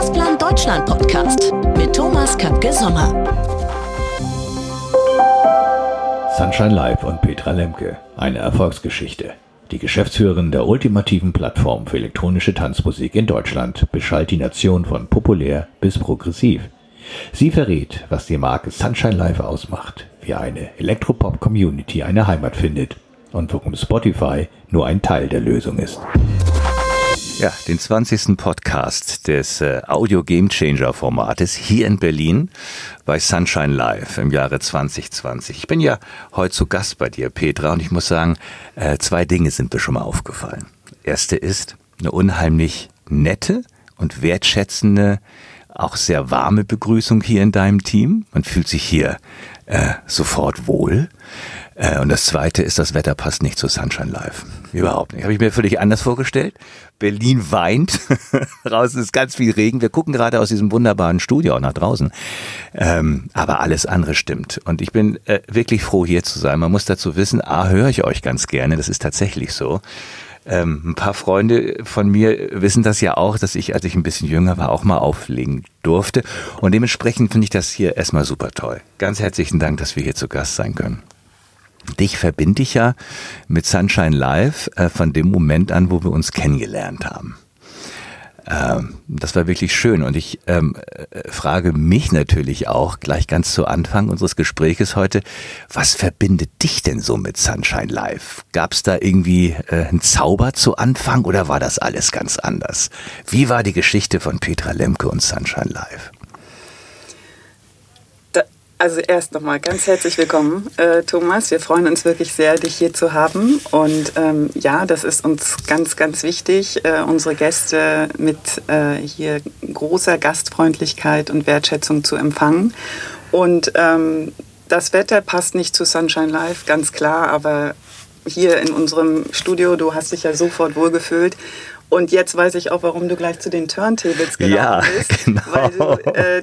Crossplan Deutschland Podcast mit Thomas Köpke-Sommer. Sunshine Live und Petra Lemke. Eine Erfolgsgeschichte. Die Geschäftsführerin der ultimativen Plattform für elektronische Tanzmusik in Deutschland beschallt die Nation von populär bis progressiv. Sie verrät, was die Marke Sunshine Live ausmacht, wie eine Elektropop-Community eine Heimat findet und warum Spotify nur ein Teil der Lösung ist. Ja, den 20. Podcast des äh, Audio Game Changer Formates hier in Berlin bei Sunshine Live im Jahre 2020. Ich bin ja heute zu Gast bei dir, Petra, und ich muss sagen, äh, zwei Dinge sind mir schon mal aufgefallen. Erste ist eine unheimlich nette und wertschätzende, auch sehr warme Begrüßung hier in deinem Team. Man fühlt sich hier äh, sofort wohl. Äh, und das Zweite ist, das Wetter passt nicht zu Sunshine Live. Überhaupt nicht. Habe ich mir völlig anders vorgestellt. Berlin weint. draußen ist ganz viel Regen. Wir gucken gerade aus diesem wunderbaren Studio auch nach draußen. Ähm, aber alles andere stimmt. Und ich bin äh, wirklich froh, hier zu sein. Man muss dazu wissen, A, höre ich euch ganz gerne. Das ist tatsächlich so. Ähm, ein paar Freunde von mir wissen das ja auch, dass ich, als ich ein bisschen jünger war, auch mal auflegen durfte. Und dementsprechend finde ich das hier erstmal super toll. Ganz herzlichen Dank, dass wir hier zu Gast sein können. Dich verbinde ich ja mit Sunshine Live äh, von dem Moment an, wo wir uns kennengelernt haben. Ähm, das war wirklich schön und ich ähm, äh, frage mich natürlich auch gleich ganz zu Anfang unseres Gespräches heute, was verbindet dich denn so mit Sunshine Live? Gab es da irgendwie äh, einen Zauber zu Anfang oder war das alles ganz anders? Wie war die Geschichte von Petra Lemke und Sunshine Live? Also erst nochmal ganz herzlich willkommen, äh, Thomas. Wir freuen uns wirklich sehr, dich hier zu haben. Und ähm, ja, das ist uns ganz, ganz wichtig, äh, unsere Gäste mit äh, hier großer Gastfreundlichkeit und Wertschätzung zu empfangen. Und ähm, das Wetter passt nicht zu Sunshine Live, ganz klar, aber hier in unserem Studio, du hast dich ja sofort wohlgefühlt. Und jetzt weiß ich auch, warum du gleich zu den Turntables gelaufen ja, bist. Genau. Weil du äh,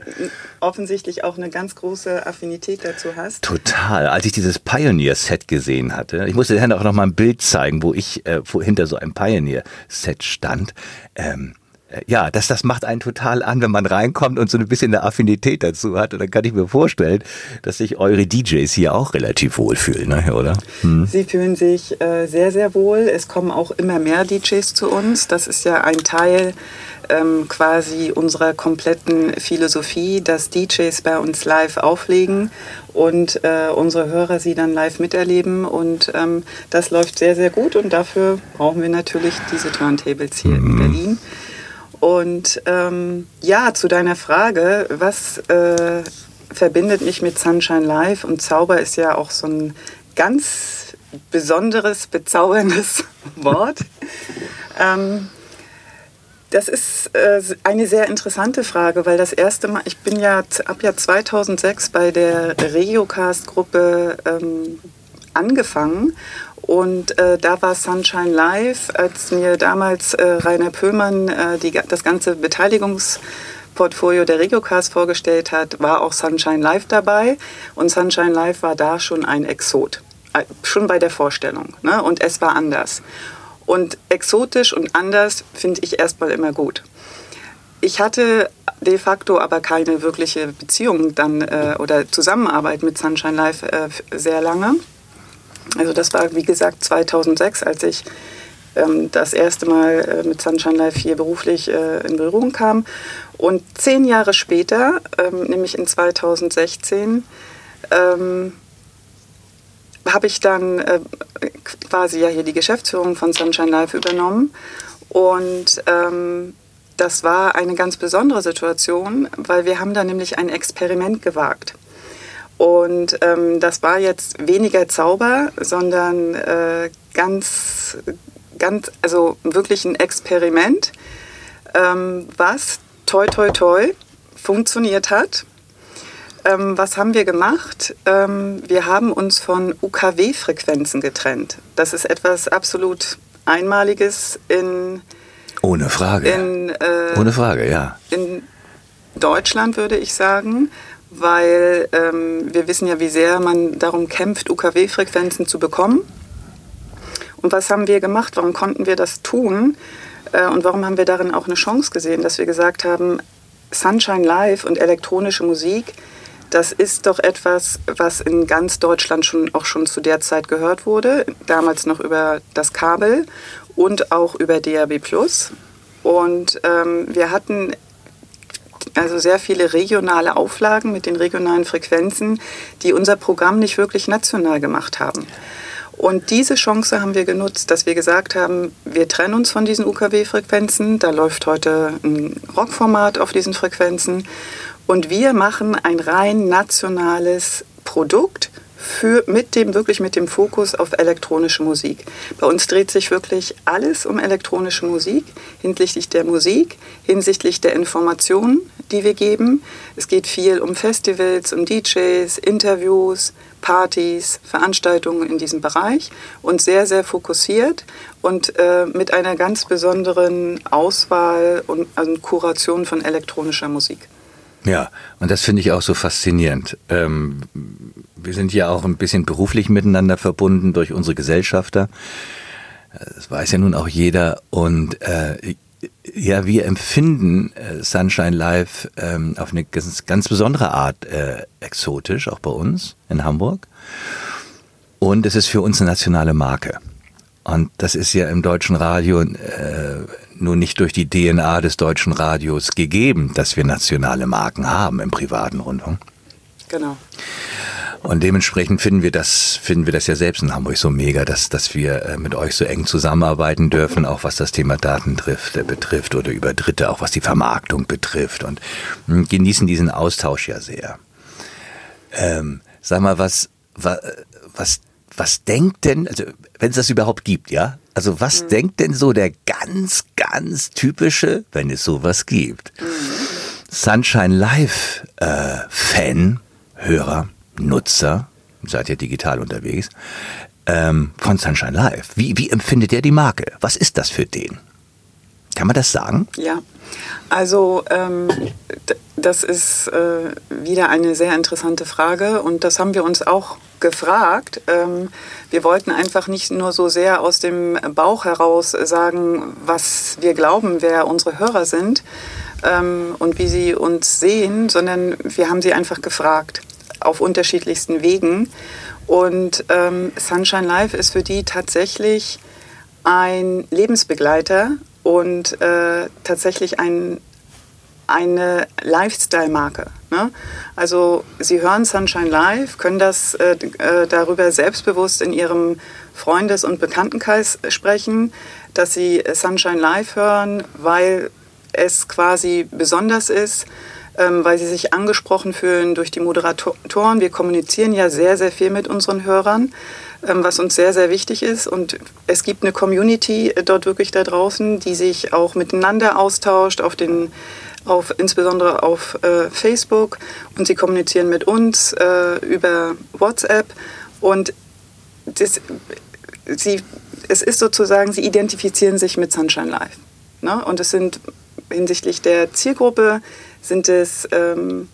offensichtlich auch eine ganz große Affinität dazu hast. Total. Als ich dieses Pioneer-Set gesehen hatte, ich musste dir auch noch mal ein Bild zeigen, wo ich äh, wo hinter so einem Pioneer-Set stand. Ähm, äh, ja, das, das macht einen total an, wenn man reinkommt und so ein bisschen eine Affinität dazu hat. Und dann kann ich mir vorstellen, dass sich eure DJs hier auch relativ wohl fühlen, ne, oder? Hm. Sie fühlen sich äh, sehr, sehr wohl. Es kommen auch immer mehr DJs zu uns. Das ist ja ein Teil ähm, quasi unserer kompletten Philosophie, dass DJs bei uns live auflegen und äh, unsere Hörer sie dann live miterleben. Und ähm, das läuft sehr, sehr gut. Und dafür brauchen wir natürlich diese Turntables hier mhm. in Berlin. Und ähm, ja, zu deiner Frage, was äh, verbindet mich mit Sunshine Live? Und Zauber ist ja auch so ein ganz besonderes, bezauberndes Wort. ähm, das ist äh, eine sehr interessante Frage, weil das erste Mal, ich bin ja ab ja 2006 bei der Regiocast-Gruppe ähm, angefangen und äh, da war Sunshine Live, als mir damals äh, Rainer Pöhlmann äh, die, das ganze Beteiligungsportfolio der Regiocast vorgestellt hat, war auch Sunshine Live dabei. Und Sunshine Live war da schon ein Exot, äh, schon bei der Vorstellung. Ne? Und es war anders. Und exotisch und anders finde ich erstmal immer gut. Ich hatte de facto aber keine wirkliche Beziehung dann äh, oder Zusammenarbeit mit Sunshine Live äh, sehr lange. Also das war, wie gesagt, 2006, als ich ähm, das erste Mal äh, mit Sunshine Life hier beruflich äh, in Berührung kam. Und zehn Jahre später, ähm, nämlich in 2016, ähm, habe ich dann äh, quasi ja hier die Geschäftsführung von Sunshine Life übernommen. Und ähm, das war eine ganz besondere Situation, weil wir haben da nämlich ein Experiment gewagt. Und ähm, das war jetzt weniger Zauber, sondern äh, ganz, ganz, also wirklich ein Experiment, ähm, was toi toi toi funktioniert hat. Ähm, was haben wir gemacht? Ähm, wir haben uns von UKW-Frequenzen getrennt. Das ist etwas absolut Einmaliges in. Ohne Frage. In, äh, Ohne Frage, ja. In Deutschland würde ich sagen weil ähm, wir wissen ja, wie sehr man darum kämpft, UKW-Frequenzen zu bekommen. Und was haben wir gemacht? Warum konnten wir das tun? Äh, und warum haben wir darin auch eine Chance gesehen, dass wir gesagt haben, Sunshine Live und elektronische Musik, das ist doch etwas, was in ganz Deutschland schon auch schon zu der Zeit gehört wurde, damals noch über das Kabel und auch über DAB+. Und ähm, wir hatten also sehr viele regionale Auflagen mit den regionalen Frequenzen, die unser Programm nicht wirklich national gemacht haben. Und diese Chance haben wir genutzt, dass wir gesagt haben, wir trennen uns von diesen UKW-Frequenzen. Da läuft heute ein Rockformat auf diesen Frequenzen. Und wir machen ein rein nationales Produkt für, mit dem, wirklich mit dem Fokus auf elektronische Musik. Bei uns dreht sich wirklich alles um elektronische Musik, hinsichtlich der Musik, hinsichtlich der Informationen, die wir geben. Es geht viel um Festivals, um DJs, Interviews, Partys, Veranstaltungen in diesem Bereich und sehr, sehr fokussiert und äh, mit einer ganz besonderen Auswahl und also Kuration von elektronischer Musik. Ja, und das finde ich auch so faszinierend. Ähm, wir sind ja auch ein bisschen beruflich miteinander verbunden durch unsere Gesellschafter. Das weiß ja nun auch jeder. Und äh, ja, wir empfinden äh, Sunshine Live ähm, auf eine ganz, ganz besondere Art äh, exotisch, auch bei uns in Hamburg. Und es ist für uns eine nationale Marke. Und das ist ja im deutschen Radio äh, nur nicht durch die DNA des deutschen Radios gegeben, dass wir nationale Marken haben im privaten Rundfunk. Genau. Und dementsprechend finden wir das, finden wir das ja selbst in Hamburg so mega, dass, dass wir äh, mit euch so eng zusammenarbeiten dürfen, auch was das Thema Daten trifft, äh, betrifft oder über Dritte, auch was die Vermarktung betrifft und hm, genießen diesen Austausch ja sehr. Ähm, sag mal, was, was, was was denkt denn, also wenn es das überhaupt gibt, ja? Also was mhm. denkt denn so der ganz, ganz typische, wenn es sowas gibt? Mhm. Sunshine Live äh, Fan, Hörer, Nutzer, seid ihr digital unterwegs, ähm, von Sunshine Live. Wie, wie empfindet er die Marke? Was ist das für den? Kann man das sagen? Ja, also ähm, das ist äh, wieder eine sehr interessante Frage und das haben wir uns auch gefragt. Ähm, wir wollten einfach nicht nur so sehr aus dem Bauch heraus sagen, was wir glauben, wer unsere Hörer sind ähm, und wie sie uns sehen, sondern wir haben sie einfach gefragt auf unterschiedlichsten Wegen. Und ähm, Sunshine Life ist für die tatsächlich ein Lebensbegleiter und äh, tatsächlich ein eine Lifestyle-Marke. Ne? Also Sie hören Sunshine Live, können das äh, äh, darüber selbstbewusst in Ihrem Freundes- und Bekanntenkreis sprechen, dass Sie Sunshine Live hören, weil es quasi besonders ist, ähm, weil Sie sich angesprochen fühlen durch die Moderatoren. Wir kommunizieren ja sehr, sehr viel mit unseren Hörern, ähm, was uns sehr, sehr wichtig ist. Und es gibt eine Community dort wirklich da draußen, die sich auch miteinander austauscht auf den auf, insbesondere auf äh, Facebook und sie kommunizieren mit uns äh, über WhatsApp und das, sie, es ist sozusagen, sie identifizieren sich mit Sunshine Live. Ne? Und es sind hinsichtlich der Zielgruppe sind es ähm,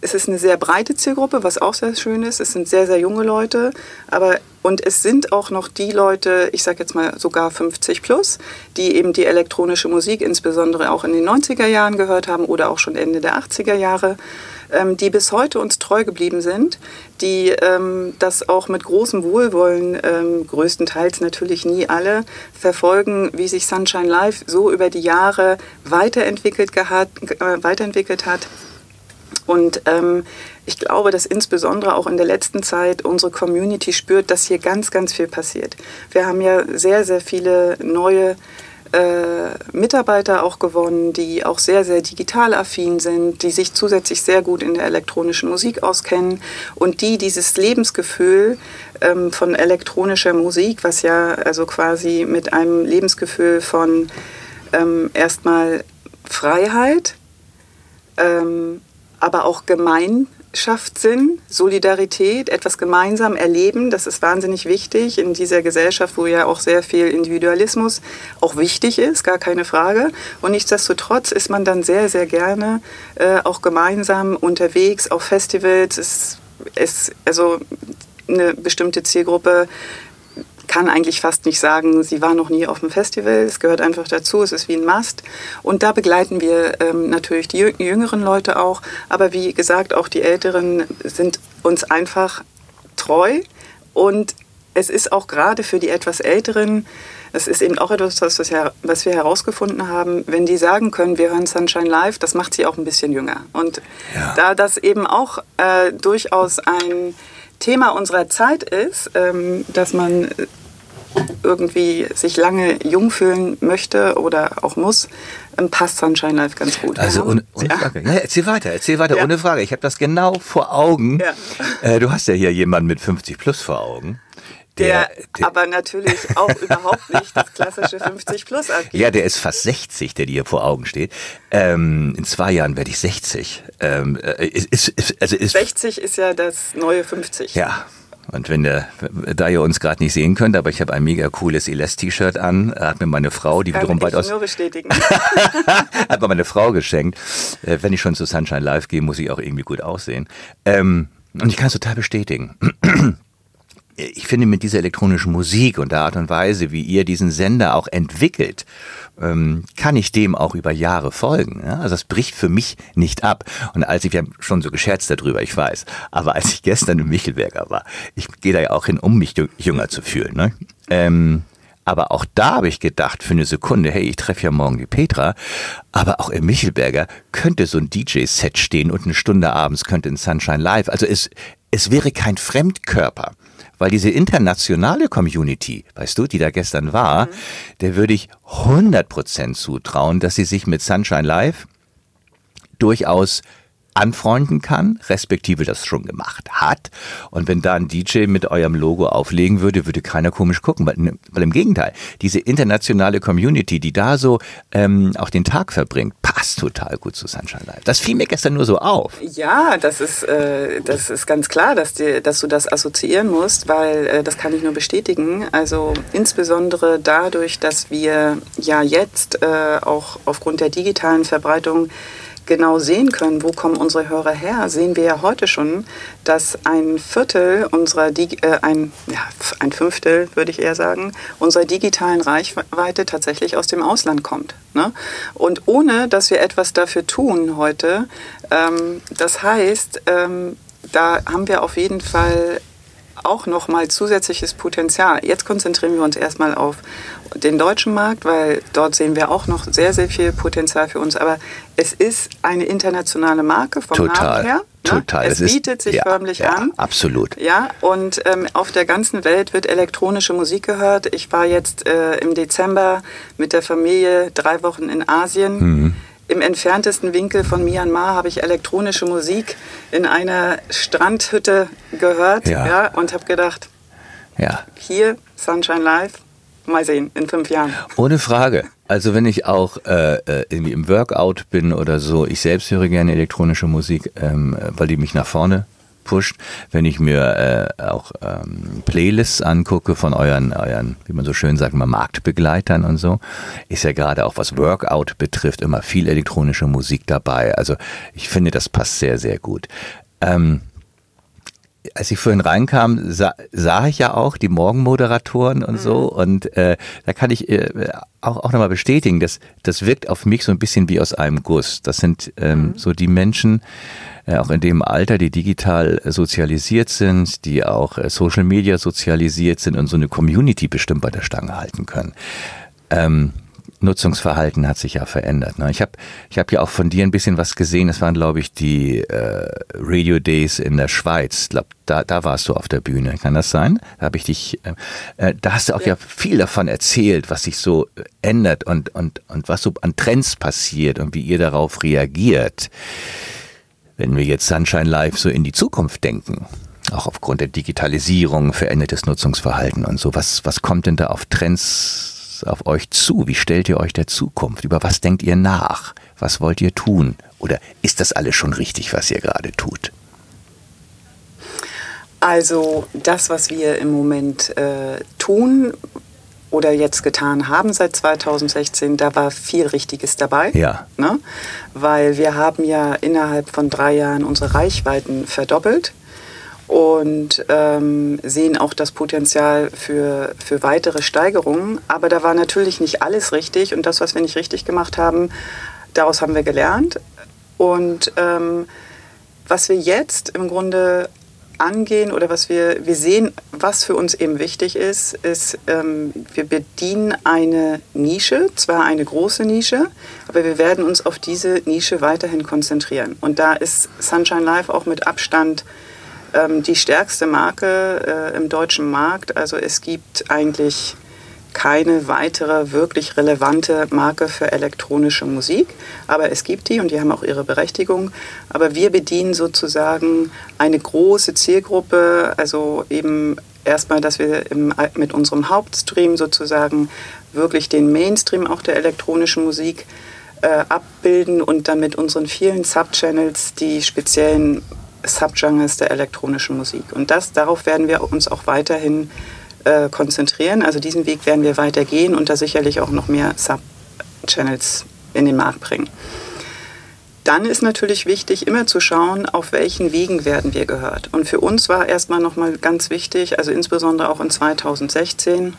es ist eine sehr breite Zielgruppe, was auch sehr schön ist. Es sind sehr, sehr junge Leute, aber und es sind auch noch die Leute, ich sage jetzt mal sogar 50 plus, die eben die elektronische Musik insbesondere auch in den 90er Jahren gehört haben oder auch schon Ende der 80er Jahre, ähm, die bis heute uns treu geblieben sind, die ähm, das auch mit großem Wohlwollen, ähm, größtenteils natürlich nie alle, verfolgen, wie sich Sunshine Live so über die Jahre weiterentwickelt, gehat, äh, weiterentwickelt hat und ähm, ich glaube, dass insbesondere auch in der letzten Zeit unsere Community spürt, dass hier ganz, ganz viel passiert. Wir haben ja sehr, sehr viele neue äh, Mitarbeiter auch gewonnen, die auch sehr, sehr digital affin sind, die sich zusätzlich sehr gut in der elektronischen Musik auskennen und die dieses Lebensgefühl ähm, von elektronischer Musik, was ja also quasi mit einem Lebensgefühl von ähm, erstmal Freiheit, ähm, aber auch Gemeinschaftssinn, Solidarität, etwas gemeinsam erleben. Das ist wahnsinnig wichtig in dieser Gesellschaft, wo ja auch sehr viel Individualismus auch wichtig ist, gar keine Frage. Und nichtsdestotrotz ist man dann sehr, sehr gerne äh, auch gemeinsam unterwegs auf Festivals. Es ist also eine bestimmte Zielgruppe kann eigentlich fast nicht sagen, sie war noch nie auf dem Festival. Es gehört einfach dazu, es ist wie ein Mast. Und da begleiten wir ähm, natürlich die jüngeren Leute auch. Aber wie gesagt, auch die Älteren sind uns einfach treu. Und es ist auch gerade für die etwas Älteren, es ist eben auch etwas, was wir herausgefunden haben, wenn die sagen können, wir hören Sunshine Live, das macht sie auch ein bisschen jünger. Und ja. da das eben auch äh, durchaus ein Thema unserer Zeit ist, ähm, dass man irgendwie sich lange jung fühlen möchte oder auch muss, ähm, passt Sunshine Life ganz gut. Also ohne, ohne ja. Frage. Ja, erzähl weiter, erzähl weiter, ja. ohne Frage. Ich habe das genau vor Augen. Äh, du hast ja hier jemanden mit 50 plus vor Augen. Der, der, aber natürlich auch überhaupt nicht das klassische 50 plus abgibt. Ja, der ist fast 60, der dir vor Augen steht. Ähm, in zwei Jahren werde ich 60. Ähm, äh, ist, ist, also ist, 60 ist ja das neue 50. Ja, und wenn der, da ihr uns gerade nicht sehen könnt, aber ich habe ein mega cooles Elas-T-Shirt an, hat mir meine Frau, die Kann wiederum weitaus. nur bestätigen. hat mir meine Frau geschenkt. Äh, wenn ich schon zu Sunshine Live gehe, muss ich auch irgendwie gut aussehen. Ähm, und ich kann es total bestätigen. Ich finde mit dieser elektronischen Musik und der Art und Weise, wie ihr diesen Sender auch entwickelt, ähm, kann ich dem auch über Jahre folgen. Ja? Also das bricht für mich nicht ab. Und als ich, haben schon so gescherzt darüber, ich weiß, aber als ich gestern im Michelberger war, ich gehe da ja auch hin, um mich jünger zu fühlen. Ne? Ähm, aber auch da habe ich gedacht für eine Sekunde, hey, ich treffe ja morgen die Petra. Aber auch im Michelberger könnte so ein DJ-Set stehen und eine Stunde abends könnte ein Sunshine Live. Also es, es wäre kein Fremdkörper weil diese internationale Community, weißt du, die da gestern war, mhm. der würde ich 100% zutrauen, dass sie sich mit Sunshine Live durchaus anfreunden kann, respektive das schon gemacht hat. Und wenn da ein DJ mit eurem Logo auflegen würde, würde keiner komisch gucken, weil, weil im Gegenteil, diese internationale Community, die da so ähm, auch den Tag verbringt, passt total gut zu Sunshine Live. Das fiel mir gestern nur so auf. Ja, das ist, äh, das ist ganz klar, dass, die, dass du das assoziieren musst, weil äh, das kann ich nur bestätigen. Also insbesondere dadurch, dass wir ja jetzt äh, auch aufgrund der digitalen Verbreitung genau sehen können, wo kommen unsere Hörer her, sehen wir ja heute schon, dass ein Viertel unserer, äh, ein, ja, ein Fünftel würde ich eher sagen, unserer digitalen Reichweite tatsächlich aus dem Ausland kommt. Ne? Und ohne, dass wir etwas dafür tun heute, ähm, das heißt, ähm, da haben wir auf jeden Fall auch nochmal zusätzliches Potenzial. Jetzt konzentrieren wir uns erstmal auf den deutschen Markt, weil dort sehen wir auch noch sehr, sehr viel Potenzial für uns. Aber es ist eine internationale Marke vom Total. Namen her. Ne? Total. Es das bietet ist, sich ja, förmlich ja, an. Absolut. Ja, und ähm, auf der ganzen Welt wird elektronische Musik gehört. Ich war jetzt äh, im Dezember mit der Familie drei Wochen in Asien. Mhm im entferntesten Winkel von Myanmar habe ich elektronische Musik in einer Strandhütte gehört ja. ja und habe gedacht, ja. hier Sunshine Live, mal sehen, in fünf Jahren. Ohne Frage. Also wenn ich auch äh, äh, irgendwie im Workout bin oder so, ich selbst höre gerne elektronische Musik, ähm, weil die mich nach vorne pusht, wenn ich mir äh, auch ähm, Playlists angucke von euren, euren, wie man so schön sagt, mal Marktbegleitern und so, ist ja gerade auch was Workout betrifft immer viel elektronische Musik dabei. Also ich finde, das passt sehr, sehr gut. Ähm, als ich vorhin reinkam, sah, sah ich ja auch die Morgenmoderatoren und so. Mhm. Und äh, da kann ich äh, auch, auch nochmal bestätigen, dass das wirkt auf mich so ein bisschen wie aus einem Guss. Das sind ähm, mhm. so die Menschen, äh, auch in dem Alter, die digital sozialisiert sind, die auch äh, Social Media sozialisiert sind und so eine Community bestimmt bei der Stange halten können. Ähm, Nutzungsverhalten hat sich ja verändert. Ne? Ich habe ich hab ja auch von dir ein bisschen was gesehen. Das waren, glaube ich, die äh, Radio Days in der Schweiz. Ich glaube, da, da warst du auf der Bühne. Kann das sein? Da habe ich dich. Äh, äh, da hast du auch ja. ja. viel davon erzählt, was sich so ändert und, und, und was so an Trends passiert und wie ihr darauf reagiert. Wenn wir jetzt Sunshine Live so in die Zukunft denken, auch aufgrund der Digitalisierung, verändertes Nutzungsverhalten und so, was, was kommt denn da auf Trends auf euch zu? Wie stellt ihr euch der Zukunft? Über was denkt ihr nach? Was wollt ihr tun? Oder ist das alles schon richtig, was ihr gerade tut? Also das, was wir im Moment äh, tun oder jetzt getan haben seit 2016, da war viel Richtiges dabei. Ja. Ne? Weil wir haben ja innerhalb von drei Jahren unsere Reichweiten verdoppelt. Und ähm, sehen auch das Potenzial für, für weitere Steigerungen. Aber da war natürlich nicht alles richtig und das, was wir nicht richtig gemacht haben, daraus haben wir gelernt. Und ähm, was wir jetzt im Grunde angehen oder was wir, wir sehen, was für uns eben wichtig ist, ist, ähm, wir bedienen eine Nische, zwar eine große Nische, aber wir werden uns auf diese Nische weiterhin konzentrieren. Und da ist Sunshine Live auch mit Abstand ähm, die stärkste Marke äh, im deutschen Markt. Also es gibt eigentlich keine weitere wirklich relevante Marke für elektronische Musik, aber es gibt die und die haben auch ihre Berechtigung. Aber wir bedienen sozusagen eine große Zielgruppe, also eben erstmal, dass wir im, mit unserem Hauptstream sozusagen wirklich den Mainstream auch der elektronischen Musik äh, abbilden und dann mit unseren vielen Subchannels die speziellen Subgenres der elektronischen Musik. Und das, darauf werden wir uns auch weiterhin äh, konzentrieren. Also diesen Weg werden wir weitergehen und da sicherlich auch noch mehr Subchannels in den Markt bringen. Dann ist natürlich wichtig, immer zu schauen, auf welchen Wegen werden wir gehört. Und für uns war erstmal nochmal ganz wichtig, also insbesondere auch in 2016,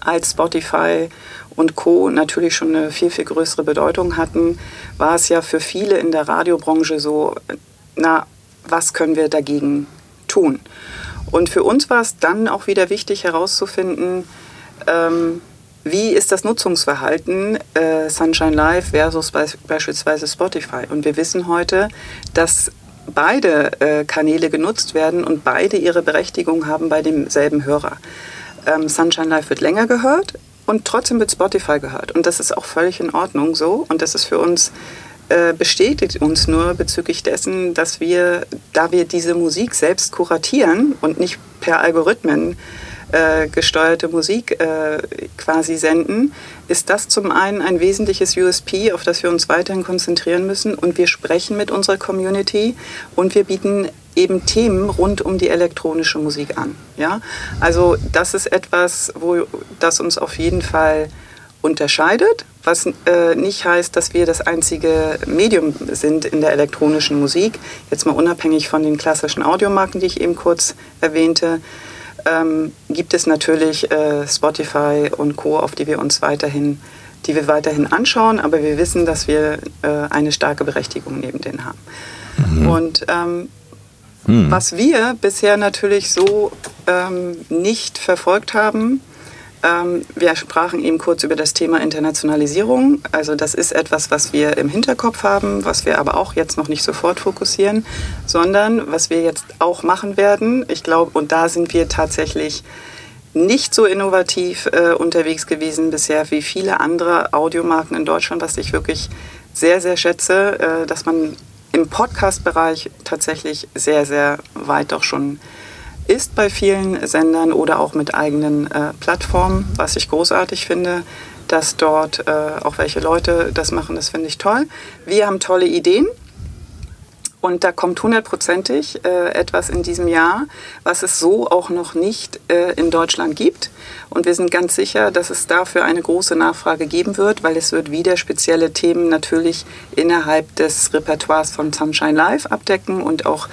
als Spotify und Co. natürlich schon eine viel, viel größere Bedeutung hatten, war es ja für viele in der Radiobranche so, na, was können wir dagegen tun? Und für uns war es dann auch wieder wichtig herauszufinden, ähm, wie ist das Nutzungsverhalten äh, Sunshine Live versus be beispielsweise Spotify. Und wir wissen heute, dass beide äh, Kanäle genutzt werden und beide ihre Berechtigung haben bei demselben Hörer. Ähm, Sunshine Live wird länger gehört und trotzdem wird Spotify gehört. Und das ist auch völlig in Ordnung so. Und das ist für uns äh, bestätigt uns nur bezüglich dessen, dass wir, da wir diese Musik selbst kuratieren und nicht per Algorithmen äh, gesteuerte Musik äh, quasi senden, ist das zum einen ein wesentliches USP, auf das wir uns weiterhin konzentrieren müssen. Und wir sprechen mit unserer Community und wir bieten eben Themen rund um die elektronische Musik an. Ja? Also das ist etwas, wo das uns auf jeden Fall unterscheidet, was äh, nicht heißt, dass wir das einzige Medium sind in der elektronischen Musik. Jetzt mal unabhängig von den klassischen Audiomarken, die ich eben kurz erwähnte, ähm, gibt es natürlich äh, Spotify und Co, auf die wir uns weiterhin, die wir weiterhin anschauen, aber wir wissen, dass wir äh, eine starke Berechtigung neben denen haben. Mhm. Und ähm, mhm. was wir bisher natürlich so ähm, nicht verfolgt haben, wir sprachen eben kurz über das Thema Internationalisierung. Also das ist etwas, was wir im Hinterkopf haben, was wir aber auch jetzt noch nicht sofort fokussieren, sondern was wir jetzt auch machen werden. Ich glaube, und da sind wir tatsächlich nicht so innovativ äh, unterwegs gewesen bisher wie viele andere Audiomarken in Deutschland, was ich wirklich sehr, sehr schätze, äh, dass man im Podcast-Bereich tatsächlich sehr, sehr weit doch schon ist bei vielen Sendern oder auch mit eigenen äh, Plattformen, was ich großartig finde, dass dort äh, auch welche Leute das machen, das finde ich toll. Wir haben tolle Ideen. Und da kommt hundertprozentig äh, etwas in diesem Jahr, was es so auch noch nicht äh, in Deutschland gibt. Und wir sind ganz sicher, dass es dafür eine große Nachfrage geben wird, weil es wird wieder spezielle Themen natürlich innerhalb des Repertoires von Sunshine Live abdecken und auch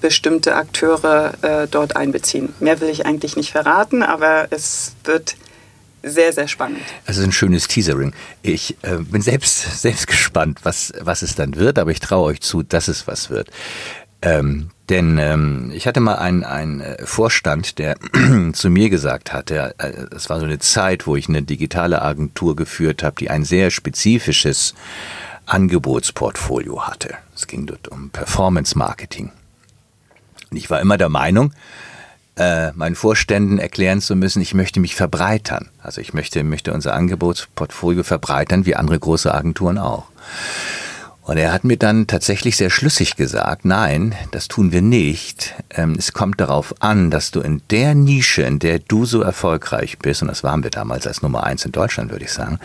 bestimmte Akteure äh, dort einbeziehen. Mehr will ich eigentlich nicht verraten, aber es wird sehr, sehr spannend. Also ein schönes Teasering. Ich äh, bin selbst, selbst gespannt, was, was es dann wird, aber ich traue euch zu, dass es was wird. Ähm, denn ähm, ich hatte mal einen, einen äh, Vorstand, der zu mir gesagt hatte, äh, es war so eine Zeit, wo ich eine digitale Agentur geführt habe, die ein sehr spezifisches Angebotsportfolio hatte. Es ging dort um Performance Marketing. Und ich war immer der Meinung, äh, meinen Vorständen erklären zu müssen, ich möchte mich verbreitern. Also ich möchte, möchte unser Angebotsportfolio verbreitern, wie andere große Agenturen auch. Und er hat mir dann tatsächlich sehr schlüssig gesagt, nein, das tun wir nicht. Ähm, es kommt darauf an, dass du in der Nische, in der du so erfolgreich bist, und das waren wir damals als Nummer eins in Deutschland, würde ich sagen,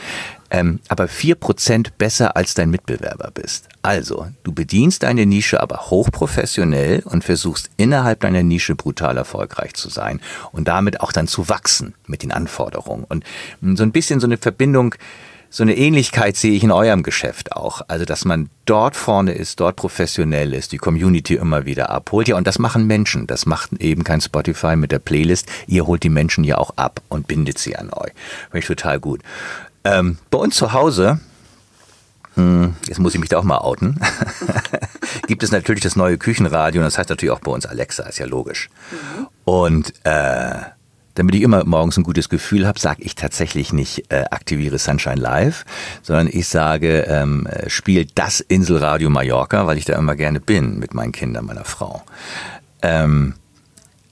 ähm, aber vier Prozent besser als dein Mitbewerber bist. Also, du bedienst deine Nische aber hochprofessionell und versuchst innerhalb deiner Nische brutal erfolgreich zu sein und damit auch dann zu wachsen mit den Anforderungen. Und so ein bisschen so eine Verbindung so eine Ähnlichkeit sehe ich in eurem Geschäft auch. Also, dass man dort vorne ist, dort professionell ist, die Community immer wieder abholt. Ja, und das machen Menschen. Das macht eben kein Spotify mit der Playlist. Ihr holt die Menschen ja auch ab und bindet sie an euch. Finde ich total gut. Ähm, bei uns zu Hause, hm, jetzt muss ich mich da auch mal outen, gibt es natürlich das neue Küchenradio und das heißt natürlich auch bei uns Alexa, ist ja logisch. Mhm. Und äh, damit ich immer morgens ein gutes Gefühl habe, sage ich tatsächlich nicht äh, aktiviere Sunshine Live, sondern ich sage, ähm, spiel das Inselradio Mallorca, weil ich da immer gerne bin mit meinen Kindern, meiner Frau. Ähm,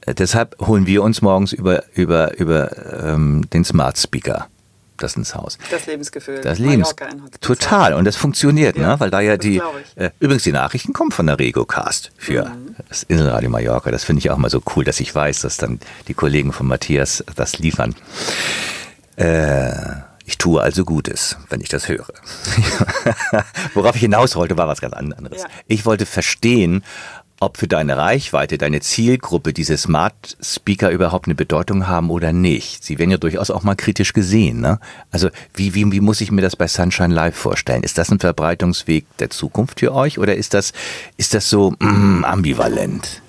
deshalb holen wir uns morgens über, über, über ähm, den Smart Speaker das ins Haus. Das Lebensgefühl. Das Lebens total und das funktioniert, ja, ne? weil da ja die äh, übrigens die Nachrichten kommen von der Regocast für mhm. das Inselradio Mallorca. Das finde ich auch mal so cool, dass ich weiß, dass dann die Kollegen von Matthias das liefern. Äh, ich tue also Gutes, wenn ich das höre. Worauf ich hinaus wollte, war was ganz anderes. Ja. Ich wollte verstehen, ob für deine Reichweite, deine Zielgruppe diese Smart Speaker überhaupt eine Bedeutung haben oder nicht. Sie werden ja durchaus auch mal kritisch gesehen. Ne? Also wie, wie, wie muss ich mir das bei Sunshine Live vorstellen? Ist das ein Verbreitungsweg der Zukunft für euch oder ist das, ist das so mm, ambivalent?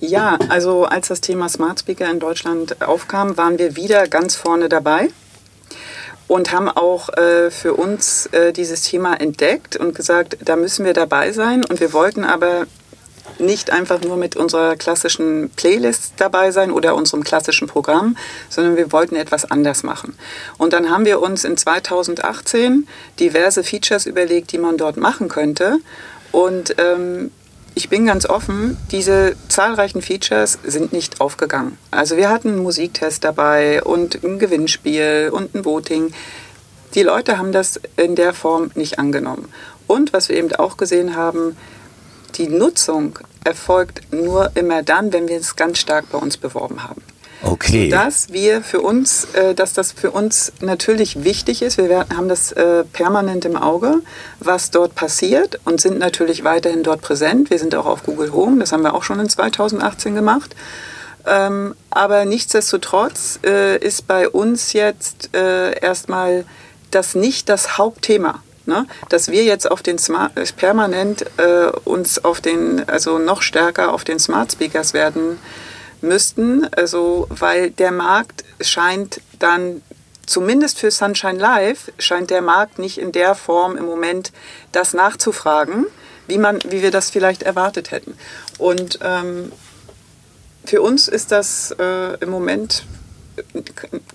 Ja, also als das Thema Smart Speaker in Deutschland aufkam, waren wir wieder ganz vorne dabei und haben auch äh, für uns äh, dieses Thema entdeckt und gesagt, da müssen wir dabei sein. Und wir wollten aber nicht einfach nur mit unserer klassischen Playlist dabei sein oder unserem klassischen Programm, sondern wir wollten etwas anders machen. Und dann haben wir uns in 2018 diverse Features überlegt, die man dort machen könnte. Und ähm, ich bin ganz offen, diese zahlreichen Features sind nicht aufgegangen. Also wir hatten einen Musiktest dabei und ein Gewinnspiel und ein Voting. Die Leute haben das in der Form nicht angenommen. Und was wir eben auch gesehen haben, die Nutzung erfolgt nur immer dann, wenn wir es ganz stark bei uns beworben haben. Okay. Dass wir für uns, äh, dass das für uns natürlich wichtig ist. Wir haben das äh, permanent im Auge, was dort passiert und sind natürlich weiterhin dort präsent. Wir sind auch auf Google Home, das haben wir auch schon in 2018 gemacht. Ähm, aber nichtsdestotrotz äh, ist bei uns jetzt erstmal das nicht das Hauptthema. Ne? Dass wir jetzt auf den Smart, permanent äh, uns auf den, also noch stärker auf den Smart Speakers werden müssten, also weil der Markt scheint dann zumindest für Sunshine Live scheint der Markt nicht in der Form im Moment das nachzufragen, wie man, wie wir das vielleicht erwartet hätten. Und ähm, für uns ist das äh, im Moment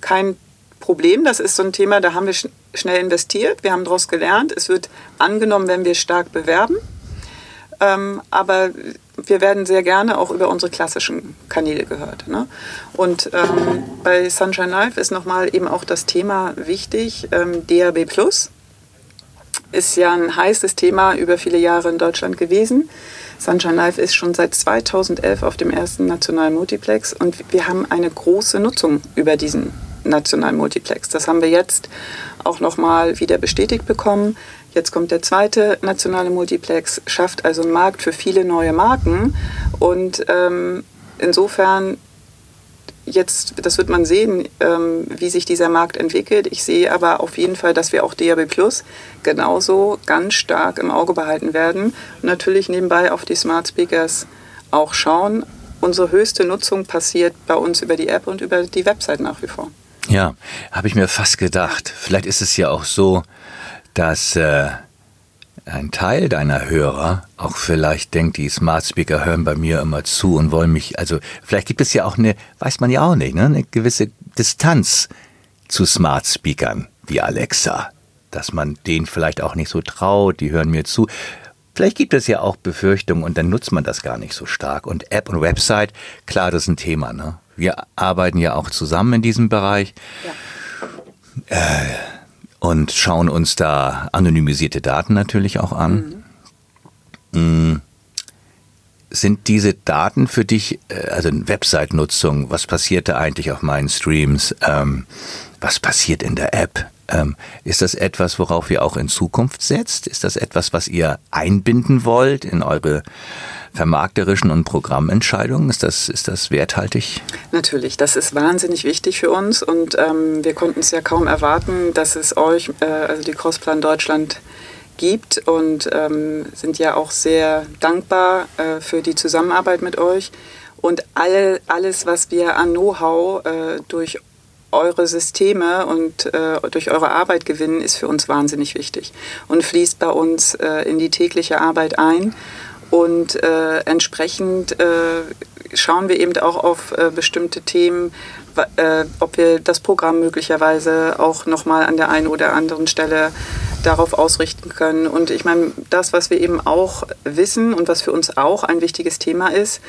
kein Problem. Das ist so ein Thema, da haben wir sch schnell investiert, wir haben daraus gelernt. Es wird angenommen, wenn wir stark bewerben. Ähm, aber wir werden sehr gerne auch über unsere klassischen Kanäle gehört. Ne? Und ähm, bei Sunshine Live ist nochmal eben auch das Thema wichtig. Ähm, DAB Plus ist ja ein heißes Thema über viele Jahre in Deutschland gewesen. Sunshine Live ist schon seit 2011 auf dem ersten nationalen Multiplex und wir haben eine große Nutzung über diesen nationalen Multiplex. Das haben wir jetzt auch nochmal wieder bestätigt bekommen. Jetzt kommt der zweite nationale Multiplex, schafft also einen Markt für viele neue Marken. Und ähm, insofern, jetzt, das wird man sehen, ähm, wie sich dieser Markt entwickelt. Ich sehe aber auf jeden Fall, dass wir auch DAB Plus genauso ganz stark im Auge behalten werden. Und natürlich nebenbei auf die Smart Speakers auch schauen. Unsere höchste Nutzung passiert bei uns über die App und über die Website nach wie vor. Ja, habe ich mir fast gedacht. Vielleicht ist es ja auch so, dass äh, ein Teil deiner Hörer auch vielleicht denkt, die Smart Speaker hören bei mir immer zu und wollen mich, also vielleicht gibt es ja auch eine, weiß man ja auch nicht, ne, eine gewisse Distanz zu Smart Speakern wie Alexa, dass man denen vielleicht auch nicht so traut, die hören mir zu. Vielleicht gibt es ja auch Befürchtungen und dann nutzt man das gar nicht so stark. Und App und Website, klar, das ist ein Thema. Ne? Wir arbeiten ja auch zusammen in diesem Bereich. Ja. Äh, und schauen uns da anonymisierte Daten natürlich auch an. Mhm. Mm. Sind diese Daten für dich, äh, also Website-Nutzung, was passiert da eigentlich auf meinen Streams? Ähm, was passiert in der App? Ähm, ist das etwas, worauf ihr auch in Zukunft setzt? Ist das etwas, was ihr einbinden wollt in eure vermarkterischen und Programmentscheidungen? Ist das, ist das werthaltig? Natürlich, das ist wahnsinnig wichtig für uns und ähm, wir konnten es ja kaum erwarten, dass es euch, äh, also die Crossplan Deutschland, gibt und ähm, sind ja auch sehr dankbar äh, für die Zusammenarbeit mit euch. Und alle, alles, was wir an Know-how äh, durch eure Systeme und äh, durch eure Arbeit gewinnen, ist für uns wahnsinnig wichtig und fließt bei uns äh, in die tägliche Arbeit ein. Und äh, entsprechend äh, schauen wir eben auch auf äh, bestimmte Themen, äh, ob wir das Programm möglicherweise auch nochmal an der einen oder anderen Stelle darauf ausrichten können. Und ich meine, das, was wir eben auch wissen und was für uns auch ein wichtiges Thema ist,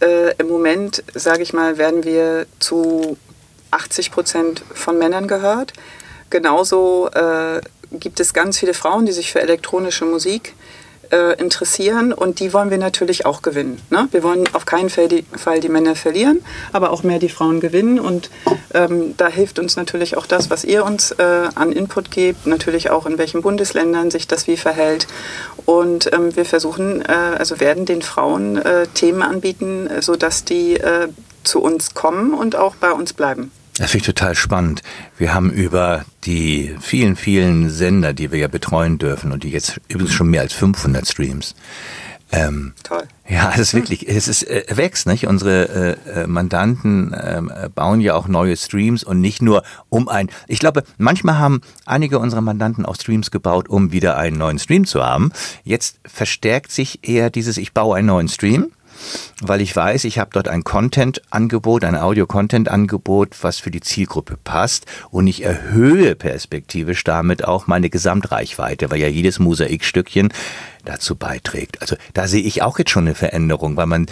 äh, im Moment, sage ich mal, werden wir zu 80 Prozent von Männern gehört. Genauso äh, gibt es ganz viele Frauen, die sich für elektronische Musik äh, interessieren und die wollen wir natürlich auch gewinnen. Ne? Wir wollen auf keinen Fall die, Fall die, Männer verlieren, aber auch mehr die Frauen gewinnen und ähm, da hilft uns natürlich auch das, was ihr uns äh, an Input gebt, natürlich auch in welchen Bundesländern sich das wie verhält und ähm, wir versuchen, äh, also werden den Frauen äh, Themen anbieten, sodass die äh, zu uns kommen und auch bei uns bleiben. Das finde ich total spannend. Wir haben über die vielen, vielen Sender, die wir ja betreuen dürfen und die jetzt übrigens schon mehr als 500 Streams. Ähm, Toll. Ja, es ist wirklich, es ist äh, wächst, nicht? Unsere äh, äh Mandanten äh, bauen ja auch neue Streams und nicht nur um ein. Ich glaube, manchmal haben einige unserer Mandanten auch Streams gebaut, um wieder einen neuen Stream zu haben. Jetzt verstärkt sich eher dieses, ich baue einen neuen Stream weil ich weiß, ich habe dort ein Content-Angebot, ein Audio-Content-Angebot, was für die Zielgruppe passt und ich erhöhe perspektivisch damit auch meine Gesamtreichweite, weil ja jedes Mosaikstückchen dazu beiträgt. Also da sehe ich auch jetzt schon eine Veränderung, weil man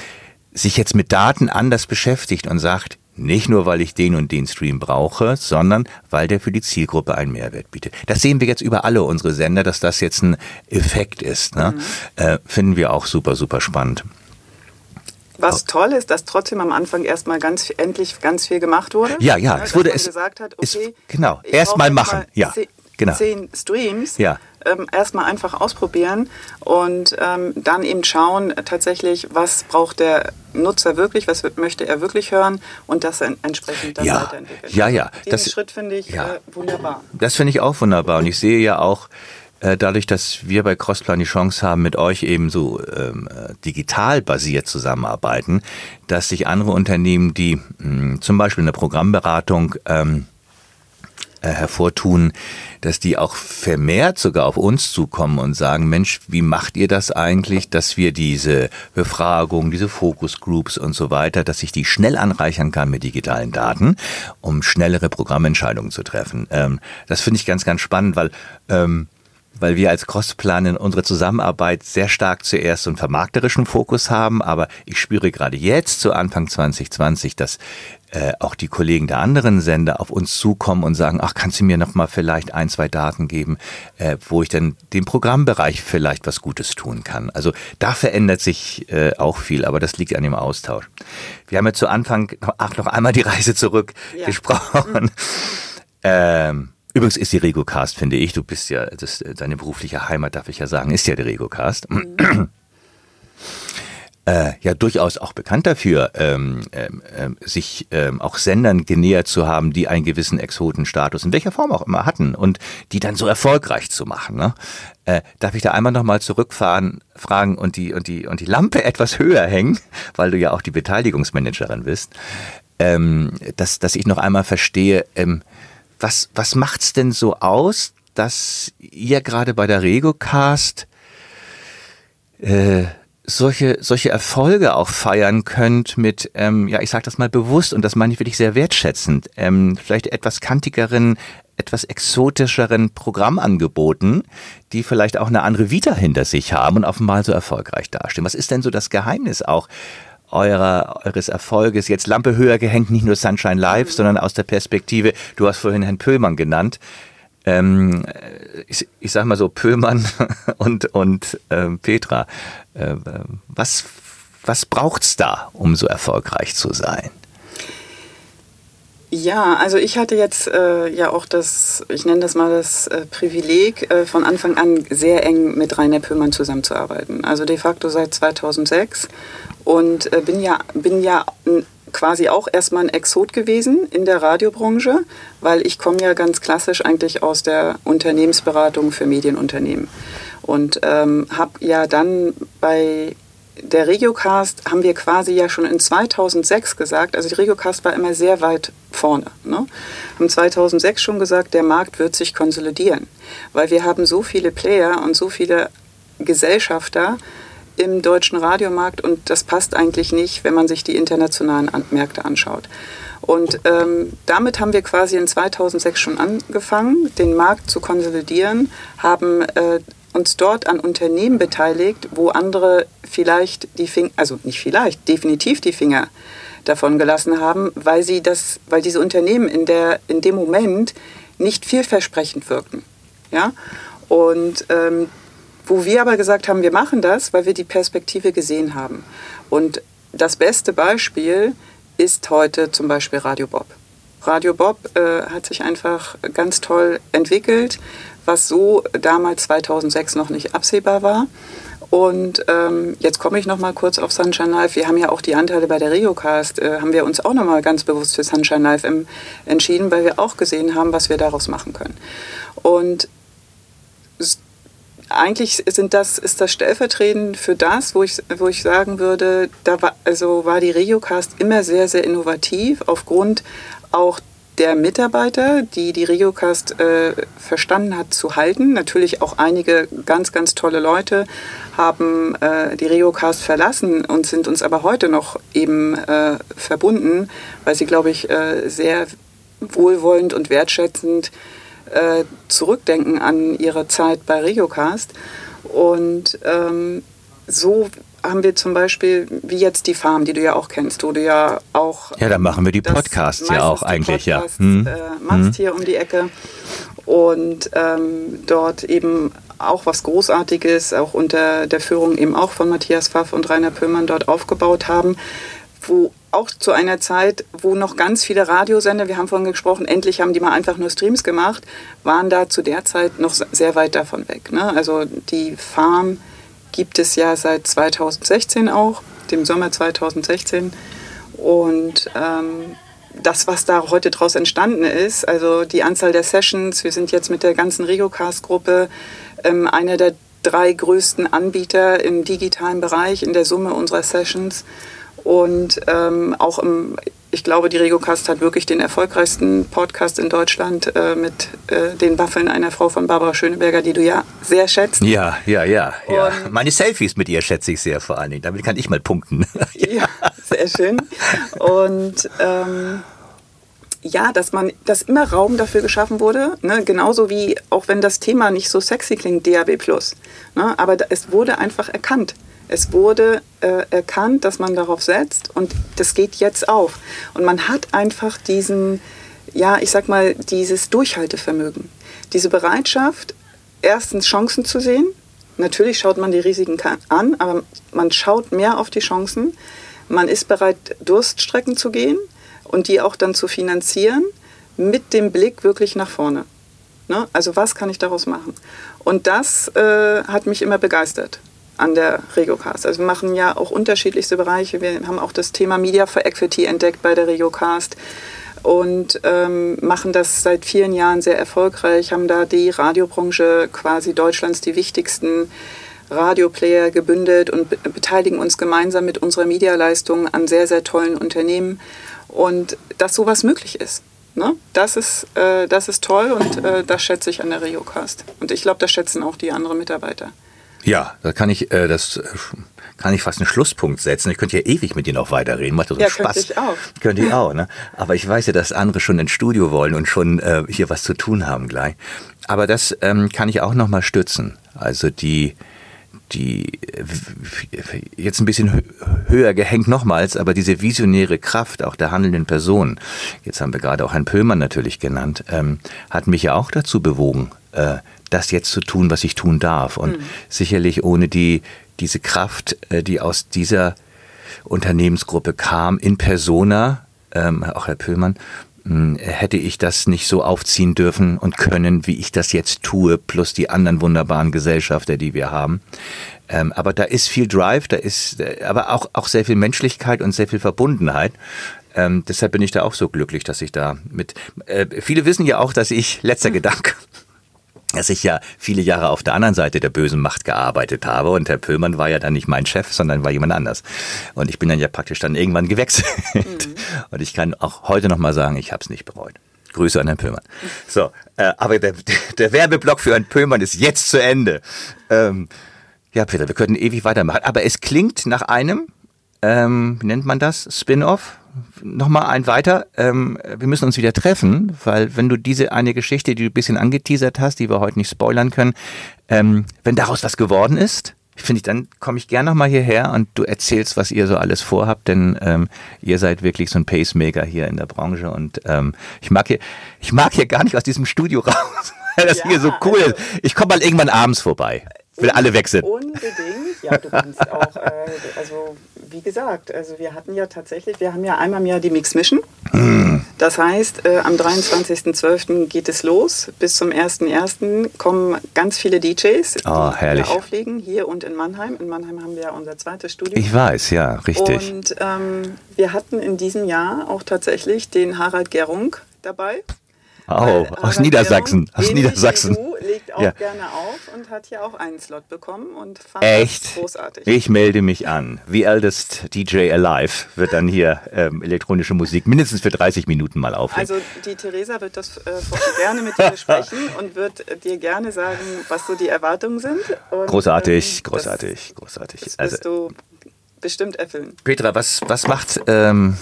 sich jetzt mit Daten anders beschäftigt und sagt, nicht nur, weil ich den und den Stream brauche, sondern weil der für die Zielgruppe einen Mehrwert bietet. Das sehen wir jetzt über alle unsere Sender, dass das jetzt ein Effekt ist. Ne? Mhm. Äh, finden wir auch super, super spannend. Was toll ist, dass trotzdem am Anfang erstmal ganz endlich ganz viel gemacht wurde. Ja, ja, es wurde es gesagt hat, okay, ist, genau, erstmal machen. Mal ja, genau. Zehn Streams. Ja. Ähm, erstmal einfach ausprobieren und ähm, dann eben schauen tatsächlich, was braucht der Nutzer wirklich, was möchte er wirklich hören und das entsprechend dann ja. weiterentwickeln. Ja, ja. Diesen das, Schritt finde ich ja. äh, wunderbar. Das finde ich auch wunderbar und ich sehe ja auch, dadurch, dass wir bei Crossplan die Chance haben, mit euch eben so ähm, digital basiert zusammenarbeiten, dass sich andere Unternehmen, die mh, hm, zum Beispiel eine Programmberatung ähm, äh, hervortun, dass die auch vermehrt sogar auf uns zukommen und sagen, Mensch, wie macht ihr das eigentlich, dass wir diese Befragung, diese Focus Groups und so weiter, dass ich die schnell anreichern kann mit digitalen Daten, um schnellere Programmentscheidungen zu treffen. Ähm, das finde ich ganz, ganz spannend, weil ähm, weil wir als Crossplan in unserer Zusammenarbeit sehr stark zuerst so einen vermarkterischen Fokus haben, aber ich spüre gerade jetzt zu Anfang 2020, dass äh, auch die Kollegen der anderen Sender auf uns zukommen und sagen, ach, kannst du mir noch mal vielleicht ein, zwei Daten geben, äh, wo ich dann dem Programmbereich vielleicht was Gutes tun kann. Also da verändert sich äh, auch viel, aber das liegt an dem Austausch. Wir haben ja zu Anfang noch, ach, noch einmal die Reise zurück ja. gesprochen. Mhm. Ähm, Übrigens ist die RegoCast, finde ich, du bist ja, das, deine berufliche Heimat, darf ich ja sagen, ist ja der RegoCast. Mhm. Äh, ja durchaus auch bekannt dafür, ähm, ähm, ähm, sich ähm, auch Sendern genähert zu haben, die einen gewissen Exotenstatus in welcher Form auch immer hatten und die dann so erfolgreich zu machen. Ne? Äh, darf ich da einmal nochmal zurückfahren, fragen und die und die und die Lampe etwas höher hängen, weil du ja auch die Beteiligungsmanagerin bist, ähm, dass dass ich noch einmal verstehe. Was, was macht's denn so aus, dass ihr gerade bei der RegoCast äh, solche, solche Erfolge auch feiern könnt mit, ähm, ja, ich sage das mal bewusst und das meine ich wirklich sehr wertschätzend, ähm, vielleicht etwas kantigeren, etwas exotischeren Programmangeboten, die vielleicht auch eine andere Vita hinter sich haben und offenbar so erfolgreich dastehen. Was ist denn so das Geheimnis auch eurer, eures Erfolges jetzt Lampe höher gehängt, nicht nur Sunshine Live, mhm. sondern aus der Perspektive, du hast vorhin Herrn Pöhlmann genannt, ähm, ich, ich sag mal so, Pöhlmann und, und ähm, Petra, äh, was, was braucht's da, um so erfolgreich zu sein? Ja, also ich hatte jetzt äh, ja auch das, ich nenne das mal das äh, Privileg, äh, von Anfang an sehr eng mit Rainer Pöhlmann zusammenzuarbeiten. Also de facto seit 2006 und äh, bin ja, bin ja quasi auch erstmal ein Exot gewesen in der Radiobranche, weil ich komme ja ganz klassisch eigentlich aus der Unternehmensberatung für Medienunternehmen und ähm, habe ja dann bei der Regiocast haben wir quasi ja schon in 2006 gesagt, also die Regiocast war immer sehr weit vorne. Ne? Haben 2006 schon gesagt, der Markt wird sich konsolidieren, weil wir haben so viele Player und so viele Gesellschafter im deutschen Radiomarkt und das passt eigentlich nicht, wenn man sich die internationalen Märkte anschaut. Und ähm, damit haben wir quasi in 2006 schon angefangen, den Markt zu konsolidieren, haben äh, uns dort an Unternehmen beteiligt, wo andere vielleicht die Finger, also nicht vielleicht, definitiv die Finger davon gelassen haben, weil sie das, weil diese Unternehmen in der in dem Moment nicht vielversprechend wirkten, ja. Und ähm, wo wir aber gesagt haben, wir machen das, weil wir die Perspektive gesehen haben. Und das beste Beispiel ist heute zum Beispiel Radio Bob. Radio Bob äh, hat sich einfach ganz toll entwickelt, was so damals 2006 noch nicht absehbar war. Und ähm, jetzt komme ich noch mal kurz auf Sunshine Live. Wir haben ja auch die Anteile bei der Riocast, äh, haben wir uns auch noch mal ganz bewusst für Sunshine Live im, entschieden, weil wir auch gesehen haben, was wir daraus machen können. Und eigentlich sind das, ist das stellvertretend für das, wo ich, wo ich sagen würde, da war, also war die Regiocast immer sehr, sehr innovativ aufgrund auch der Mitarbeiter, die die Regiocast äh, verstanden hat zu halten. Natürlich auch einige ganz, ganz tolle Leute haben äh, die Regiocast verlassen und sind uns aber heute noch eben äh, verbunden, weil sie, glaube ich, äh, sehr wohlwollend und wertschätzend äh, zurückdenken an ihre Zeit bei Regiocast. Und ähm, so haben wir zum Beispiel, wie jetzt die Farm, die du ja auch kennst, wo du ja auch. Ja, da machen wir die Podcasts ja auch eigentlich, ja. Hm. Äh, machst hm. hier um die Ecke. Und ähm, dort eben auch was Großartiges, auch unter der Führung eben auch von Matthias Pfaff und Rainer Pöllmann dort aufgebaut haben, wo auch zu einer Zeit, wo noch ganz viele Radiosender, wir haben vorhin gesprochen, endlich haben die mal einfach nur Streams gemacht, waren da zu der Zeit noch sehr weit davon weg. Ne? Also die Farm gibt es ja seit 2016 auch, dem Sommer 2016. Und ähm, das, was da heute daraus entstanden ist, also die Anzahl der Sessions, wir sind jetzt mit der ganzen Regocast-Gruppe ähm, einer der drei größten Anbieter im digitalen Bereich in der Summe unserer Sessions. Und ähm, auch im, ich glaube, die Regocast hat wirklich den erfolgreichsten Podcast in Deutschland äh, mit äh, den Waffeln einer Frau von Barbara Schöneberger, die du ja sehr schätzt. Ja, ja, ja. ja. Meine Selfies mit ihr schätze ich sehr vor allen Dingen. Damit kann ich mal punkten. ja, sehr schön. Und ähm, ja, dass man, dass immer Raum dafür geschaffen wurde, ne? genauso wie auch wenn das Thema nicht so sexy klingt, DAB+. Ne? Aber es wurde einfach erkannt. Es wurde äh, erkannt, dass man darauf setzt und das geht jetzt auf. Und man hat einfach diesen, ja, ich sag mal, dieses Durchhaltevermögen, diese Bereitschaft, erstens Chancen zu sehen. Natürlich schaut man die Risiken an, aber man schaut mehr auf die Chancen. Man ist bereit, Durststrecken zu gehen und die auch dann zu finanzieren mit dem Blick wirklich nach vorne. Ne? Also was kann ich daraus machen? Und das äh, hat mich immer begeistert an der Regiocast. Also wir machen ja auch unterschiedlichste Bereiche. Wir haben auch das Thema Media for Equity entdeckt bei der Regiocast und ähm, machen das seit vielen Jahren sehr erfolgreich, haben da die Radiobranche quasi Deutschlands die wichtigsten Radioplayer gebündelt und be beteiligen uns gemeinsam mit unserer Medialeistung an sehr, sehr tollen Unternehmen und dass sowas möglich ist. Ne? Das, ist, äh, das ist toll und äh, das schätze ich an der Regiocast. Und ich glaube, das schätzen auch die anderen Mitarbeiter. Ja, da kann ich äh, das äh, kann ich fast einen Schlusspunkt setzen. Ich könnte ja ewig mit dir noch weiterreden. Macht so ja, Spaß. Könnte ich auch. Könnte ich auch, ne? Aber ich weiß ja, dass andere schon ins Studio wollen und schon äh, hier was zu tun haben gleich. Aber das ähm, kann ich auch noch mal stützen. Also die die jetzt ein bisschen höher gehängt nochmals, aber diese visionäre Kraft auch der handelnden Person, jetzt haben wir gerade auch Herrn Pöhlmann natürlich genannt, ähm, hat mich ja auch dazu bewogen, äh, das jetzt zu tun, was ich tun darf. Und mhm. sicherlich ohne die, diese Kraft, äh, die aus dieser Unternehmensgruppe kam, in persona, ähm, auch Herr Pöhlmann, hätte ich das nicht so aufziehen dürfen und können, wie ich das jetzt tue, plus die anderen wunderbaren Gesellschafter, die wir haben. Ähm, aber da ist viel Drive, da ist äh, aber auch, auch sehr viel Menschlichkeit und sehr viel Verbundenheit. Ähm, deshalb bin ich da auch so glücklich, dass ich da mit. Äh, viele wissen ja auch, dass ich, letzter Gedanke, dass ich ja viele Jahre auf der anderen Seite der bösen Macht gearbeitet habe und Herr Pöllmann war ja dann nicht mein Chef, sondern war jemand anders. Und ich bin dann ja praktisch dann irgendwann gewechselt. Mhm. Und ich kann auch heute noch mal sagen, ich habe es nicht bereut. Grüße an Herrn Pöllmann. So, äh, aber der, der Werbeblock für Herrn Pöllmann ist jetzt zu Ende. Ähm, ja, Peter, wir könnten ewig weitermachen. Aber es klingt nach einem, ähm, wie nennt man das? Spin-off? Nochmal ein weiter. Ähm, wir müssen uns wieder treffen, weil wenn du diese eine Geschichte, die du ein bisschen angeteasert hast, die wir heute nicht spoilern können, ähm, wenn daraus was geworden ist, finde ich, dann komme ich gerne nochmal hierher und du erzählst, was ihr so alles vorhabt, denn ähm, ihr seid wirklich so ein Pacemaker hier in der Branche und ähm, ich mag hier, ich mag hier gar nicht aus diesem Studio raus, weil das ja, hier so cool also, ist. Ich komme mal irgendwann abends vorbei. Will alle weg sind. Unbedingt, ja, du kannst auch, äh, also wie gesagt, also wir hatten ja tatsächlich, wir haben ja einmal im Jahr die Mix Mission. Das heißt, äh, am 23.12. geht es los. Bis zum 1.1. kommen ganz viele DJs, die oh, herrlich. auflegen, hier und in Mannheim. In Mannheim haben wir ja unser zweites Studio. Ich weiß, ja, richtig. Und ähm, wir hatten in diesem Jahr auch tatsächlich den Harald Gerung dabei. Oh, aus Niedersachsen. Aus Niedersachsen. Du, legt auch ja. gerne auf und hat hier auch einen Slot bekommen und fand Echt? großartig. Ich melde mich an. The Eldest DJ Alive wird dann hier ähm, elektronische Musik mindestens für 30 Minuten mal auflegen. Also die Theresa wird das äh, gerne mit dir besprechen und wird dir gerne sagen, was so die Erwartungen sind. Und, großartig, ähm, großartig, das, großartig. Das also, du bestimmt erfüllen. Petra, was, was macht, ähm,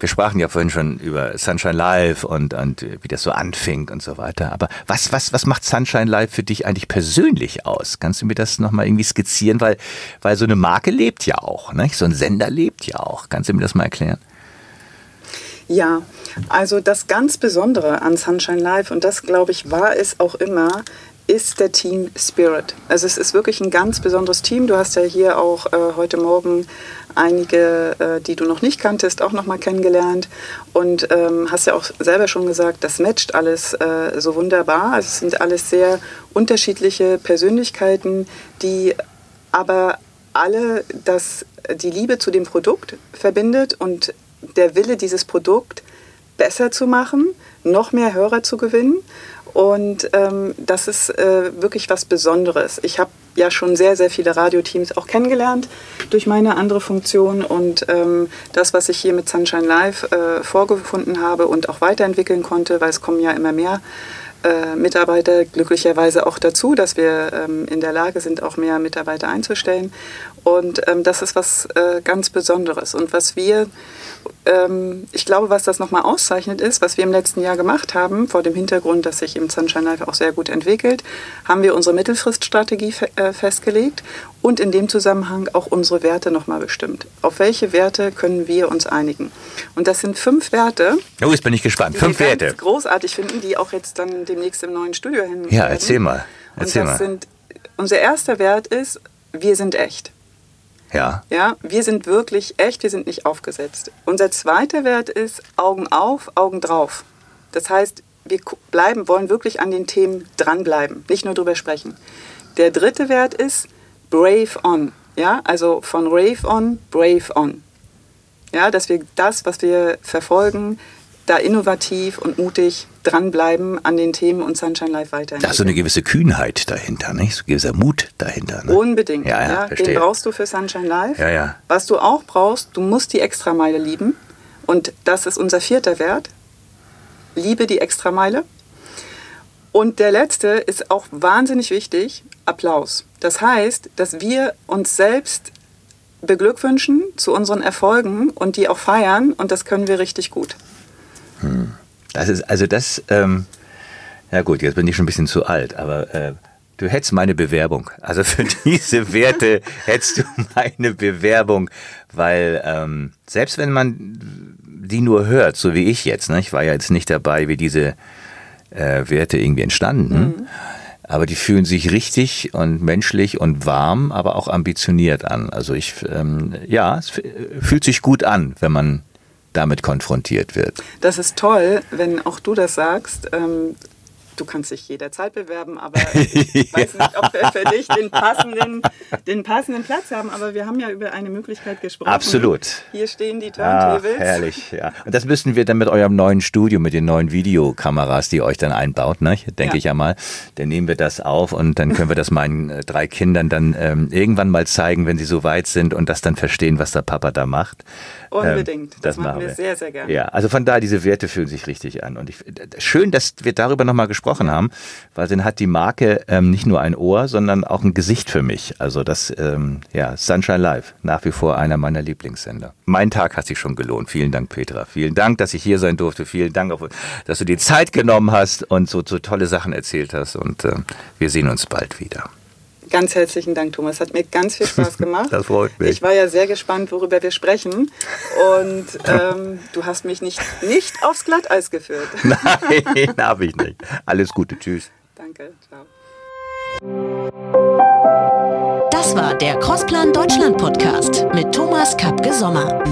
wir sprachen ja vorhin schon über Sunshine Live und, und wie das so anfing und so weiter, aber was, was, was macht Sunshine Live für dich eigentlich persönlich aus? Kannst du mir das nochmal irgendwie skizzieren? Weil, weil so eine Marke lebt ja auch, ne? so ein Sender lebt ja auch. Kannst du mir das mal erklären? Ja, also das ganz Besondere an Sunshine Live, und das glaube ich war es auch immer, ist der Team Spirit. Also es ist wirklich ein ganz besonderes Team. Du hast ja hier auch äh, heute Morgen einige, äh, die du noch nicht kanntest, auch noch mal kennengelernt und ähm, hast ja auch selber schon gesagt, das matcht alles äh, so wunderbar. Also es sind alles sehr unterschiedliche Persönlichkeiten, die aber alle das, die Liebe zu dem Produkt verbindet und der Wille, dieses Produkt besser zu machen, noch mehr Hörer zu gewinnen und ähm, das ist äh, wirklich was Besonderes. Ich habe ja schon sehr, sehr viele Radioteams auch kennengelernt durch meine andere Funktion. Und ähm, das, was ich hier mit Sunshine Live äh, vorgefunden habe und auch weiterentwickeln konnte, weil es kommen ja immer mehr äh, Mitarbeiter glücklicherweise auch dazu, dass wir ähm, in der Lage sind, auch mehr Mitarbeiter einzustellen. Und ähm, das ist was äh, ganz Besonderes. Und was wir ähm, ich glaube, was das nochmal auszeichnet ist, was wir im letzten Jahr gemacht haben, vor dem Hintergrund, dass sich im Sunshine Life auch sehr gut entwickelt, haben wir unsere Mittelfriststrategie fe äh, festgelegt und in dem Zusammenhang auch unsere Werte nochmal bestimmt. Auf welche Werte können wir uns einigen? Und das sind fünf Werte. Oh, jetzt bin ich gespannt. Die fünf wir Werte. Großartig finden, die auch jetzt dann demnächst im neuen Studio hin. Ja, erzähl mal. Erzähl und das mal. Sind, unser erster Wert ist, wir sind echt. Ja. Ja, wir sind wirklich echt, wir sind nicht aufgesetzt. Unser zweiter Wert ist Augen auf, Augen drauf. Das heißt, wir bleiben, wollen wirklich an den Themen dranbleiben, nicht nur drüber sprechen. Der dritte Wert ist Brave on. Ja, also von Rave on, Brave on. Ja, dass wir das, was wir verfolgen, da innovativ und mutig dranbleiben an den Themen und Sunshine Live weiterhin. Da ist so eine gewisse Kühnheit dahinter, nicht? So ein gewisser Mut dahinter. Ne? Unbedingt. Ja, ja, ja. Den brauchst du für Sunshine Live. Ja, ja. Was du auch brauchst, du musst die Extrameile lieben. Und das ist unser vierter Wert. Liebe die Extrameile. Und der letzte ist auch wahnsinnig wichtig, Applaus. Das heißt, dass wir uns selbst beglückwünschen zu unseren Erfolgen und die auch feiern und das können wir richtig gut. Das ist, also das, ähm, ja gut, jetzt bin ich schon ein bisschen zu alt, aber äh, du hättest meine Bewerbung. Also für diese Werte hättest du meine Bewerbung, weil ähm, selbst wenn man die nur hört, so wie ich jetzt, ne, ich war ja jetzt nicht dabei, wie diese äh, Werte irgendwie entstanden, mhm. aber die fühlen sich richtig und menschlich und warm, aber auch ambitioniert an. Also ich, ähm, ja, es fühlt sich gut an, wenn man damit konfrontiert wird. Das ist toll, wenn auch du das sagst. Du kannst dich jederzeit bewerben, aber ich weiß nicht, ob wir für dich den passenden, den passenden Platz haben. Aber wir haben ja über eine Möglichkeit gesprochen. Absolut. Hier stehen die Turntables. Ach, herrlich, ja. Und das müssen wir dann mit eurem neuen Studio, mit den neuen Videokameras, die ihr euch dann einbaut, ne? denke ja. ich ja mal. Dann nehmen wir das auf und dann können wir das meinen äh, drei Kindern dann ähm, irgendwann mal zeigen, wenn sie so weit sind und das dann verstehen, was der Papa da macht. Unbedingt. Ähm, das, das, machen wir, wir sehr, sehr gerne. Ja, also von daher, diese Werte fühlen sich richtig an. Und ich, schön, dass wir darüber nochmal gesprochen haben, weil dann hat die Marke ähm, nicht nur ein Ohr, sondern auch ein Gesicht für mich. Also das, ähm, ja, Sunshine Live, nach wie vor einer meiner Lieblingssender. Mein Tag hat sich schon gelohnt. Vielen Dank, Petra. Vielen Dank, dass ich hier sein durfte. Vielen Dank, dass du die Zeit genommen hast und so, so tolle Sachen erzählt hast. Und äh, wir sehen uns bald wieder. Ganz herzlichen Dank, Thomas. Hat mir ganz viel Spaß gemacht. das freut mich. Ich war ja sehr gespannt, worüber wir sprechen. Und ähm, du hast mich nicht, nicht aufs Glatteis geführt. Nein, habe ich nicht. Alles Gute. Tschüss. Danke. Ciao. Das war der Crossplan Deutschland Podcast mit Thomas Kapke Sommer.